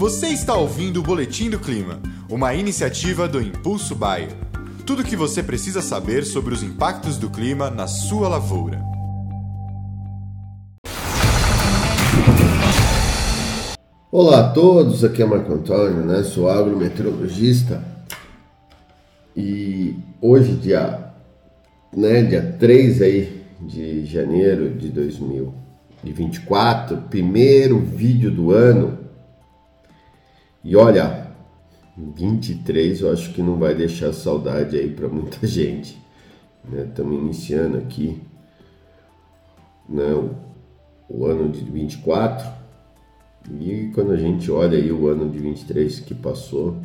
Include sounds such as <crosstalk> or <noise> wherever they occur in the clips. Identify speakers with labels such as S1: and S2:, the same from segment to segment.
S1: Você está ouvindo o Boletim do Clima, uma iniciativa do Impulso Bayer. Tudo o que você precisa saber sobre os impactos do clima na sua lavoura.
S2: Olá a todos, aqui é Marco Antônio, né? sou agrometeorologista e hoje, dia, né, dia 3 aí de janeiro de 2024, primeiro vídeo do ano. E olha, 23 eu acho que não vai deixar saudade aí para muita <laughs> gente. Estamos né? iniciando aqui né, o, ano de 24 e quando a gente olha aí o ano de 23 que passou,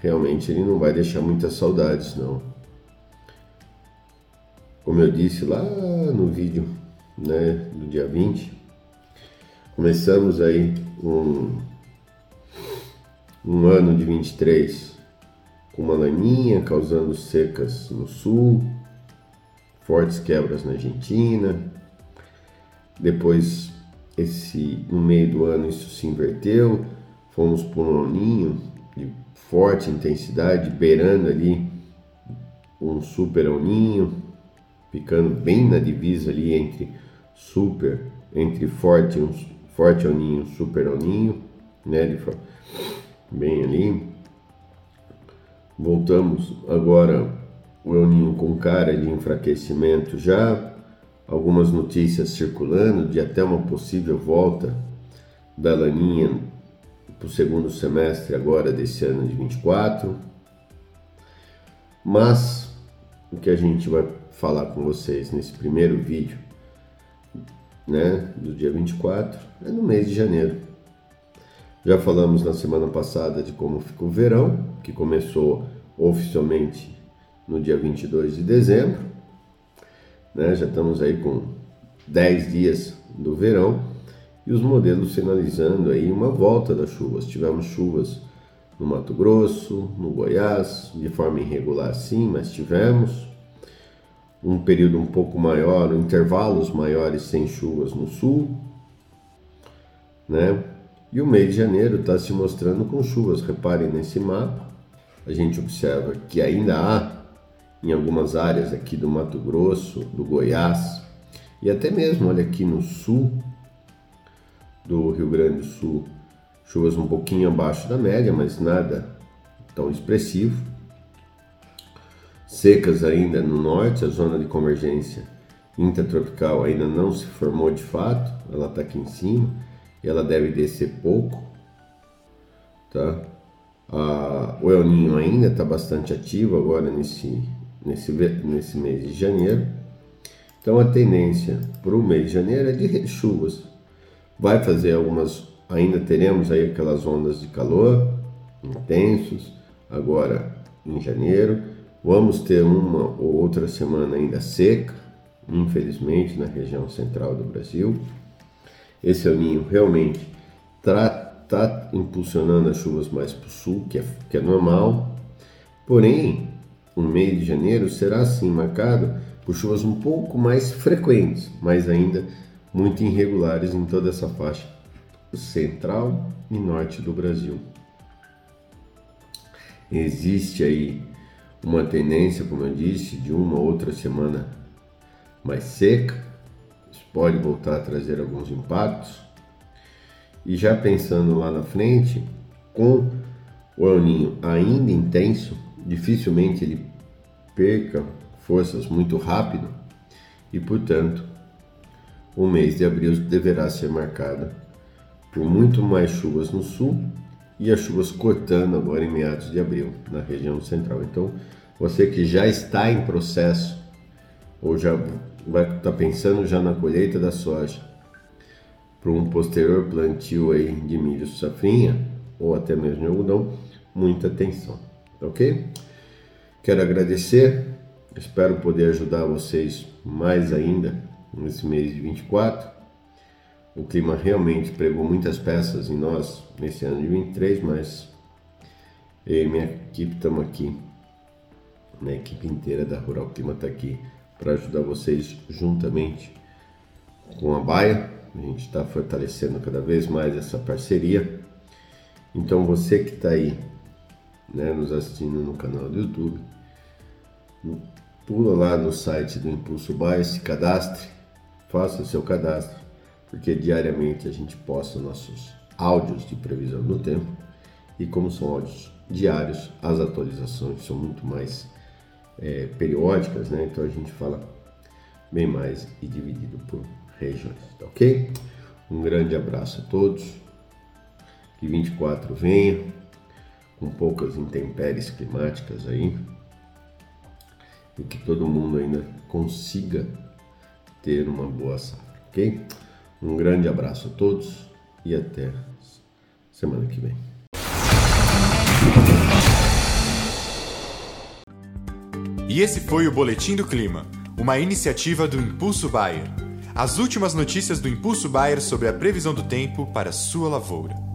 S2: realmente ele não vai deixar muitas saudades, não. Como eu disse lá no vídeo né, do dia 20, começamos aí um, um ano de 23 com uma laninha causando secas no sul, fortes quebras na Argentina, depois esse no meio do ano isso se inverteu, fomos por um ninho de forte intensidade, beirando ali um super ninho, ficando bem na divisa ali entre super, entre forte, um forte oninho, super oninho, né, bem ali. Voltamos agora o El com cara de enfraquecimento já, algumas notícias circulando de até uma possível volta da Laninha para o segundo semestre agora desse ano de 24. Mas o que a gente vai falar com vocês nesse primeiro vídeo, né, do dia 24, é no mês de janeiro. Já falamos na semana passada de como ficou o verão, que começou oficialmente no dia 22 de dezembro né? já estamos aí com 10 dias do verão e os modelos sinalizando aí uma volta das chuvas. Tivemos chuvas no Mato Grosso, no Goiás, de forma irregular sim, mas tivemos um período um pouco maior, intervalos maiores sem chuvas no sul, né? E o mês de janeiro está se mostrando com chuvas. Reparem nesse mapa, a gente observa que ainda há em algumas áreas aqui do Mato Grosso, do Goiás e até mesmo, olha aqui no sul do Rio Grande do Sul, chuvas um pouquinho abaixo da média, mas nada tão expressivo. Secas ainda no norte, a zona de convergência intertropical ainda não se formou de fato, ela está aqui em cima ela deve descer pouco, tá? Ah, o El Ninho ainda está bastante ativo agora nesse nesse, nesse mês de janeiro. Então a tendência para o mês de janeiro é de chuvas. Vai fazer algumas, ainda teremos aí aquelas ondas de calor intensos, agora em janeiro. Vamos ter uma ou outra semana ainda seca, infelizmente, na região central do Brasil. Esse El Ninho realmente está tá impulsionando as chuvas mais para o sul, que é, que é normal. Porém, o mês de janeiro será assim marcado por chuvas um pouco mais frequentes, mas ainda muito irregulares em toda essa faixa central e norte do Brasil. Existe aí uma tendência, como eu disse, de uma outra semana mais seca. Pode voltar a trazer alguns impactos. E já pensando lá na frente, com o El Ninho ainda intenso, dificilmente ele perca forças muito rápido e, portanto, o mês de abril deverá ser marcado por muito mais chuvas no sul e as chuvas cortando agora em meados de abril na região central. Então, você que já está em processo ou já vai estar tá pensando já na colheita da soja para um posterior plantio aí de milho safrinha ou até mesmo de algodão, muita atenção ok? Quero agradecer, espero poder ajudar vocês mais ainda nesse mês de 24. O clima realmente pregou muitas peças em nós nesse ano de 23, mas eu e minha equipe estamos aqui, a equipe inteira da Rural Clima está aqui para ajudar vocês juntamente com a Baia. A gente está fortalecendo cada vez mais essa parceria Então você que está aí né, nos assistindo no canal do YouTube, pula lá no site do Impulso Baia, se cadastre, faça o seu cadastro, porque diariamente a gente posta nossos áudios de previsão do tempo e como são áudios diários, as atualizações são muito mais é, periódicas, né? Então a gente fala bem mais e dividido por regiões, tá ok? Um grande abraço a todos, que 24 venha com poucas intempéries climáticas aí e que todo mundo ainda consiga ter uma boa safra, ok? Um grande abraço a todos e até semana que vem.
S1: E esse foi o Boletim do Clima, uma iniciativa do Impulso Bayer. As últimas notícias do Impulso Bayer sobre a previsão do tempo para sua lavoura.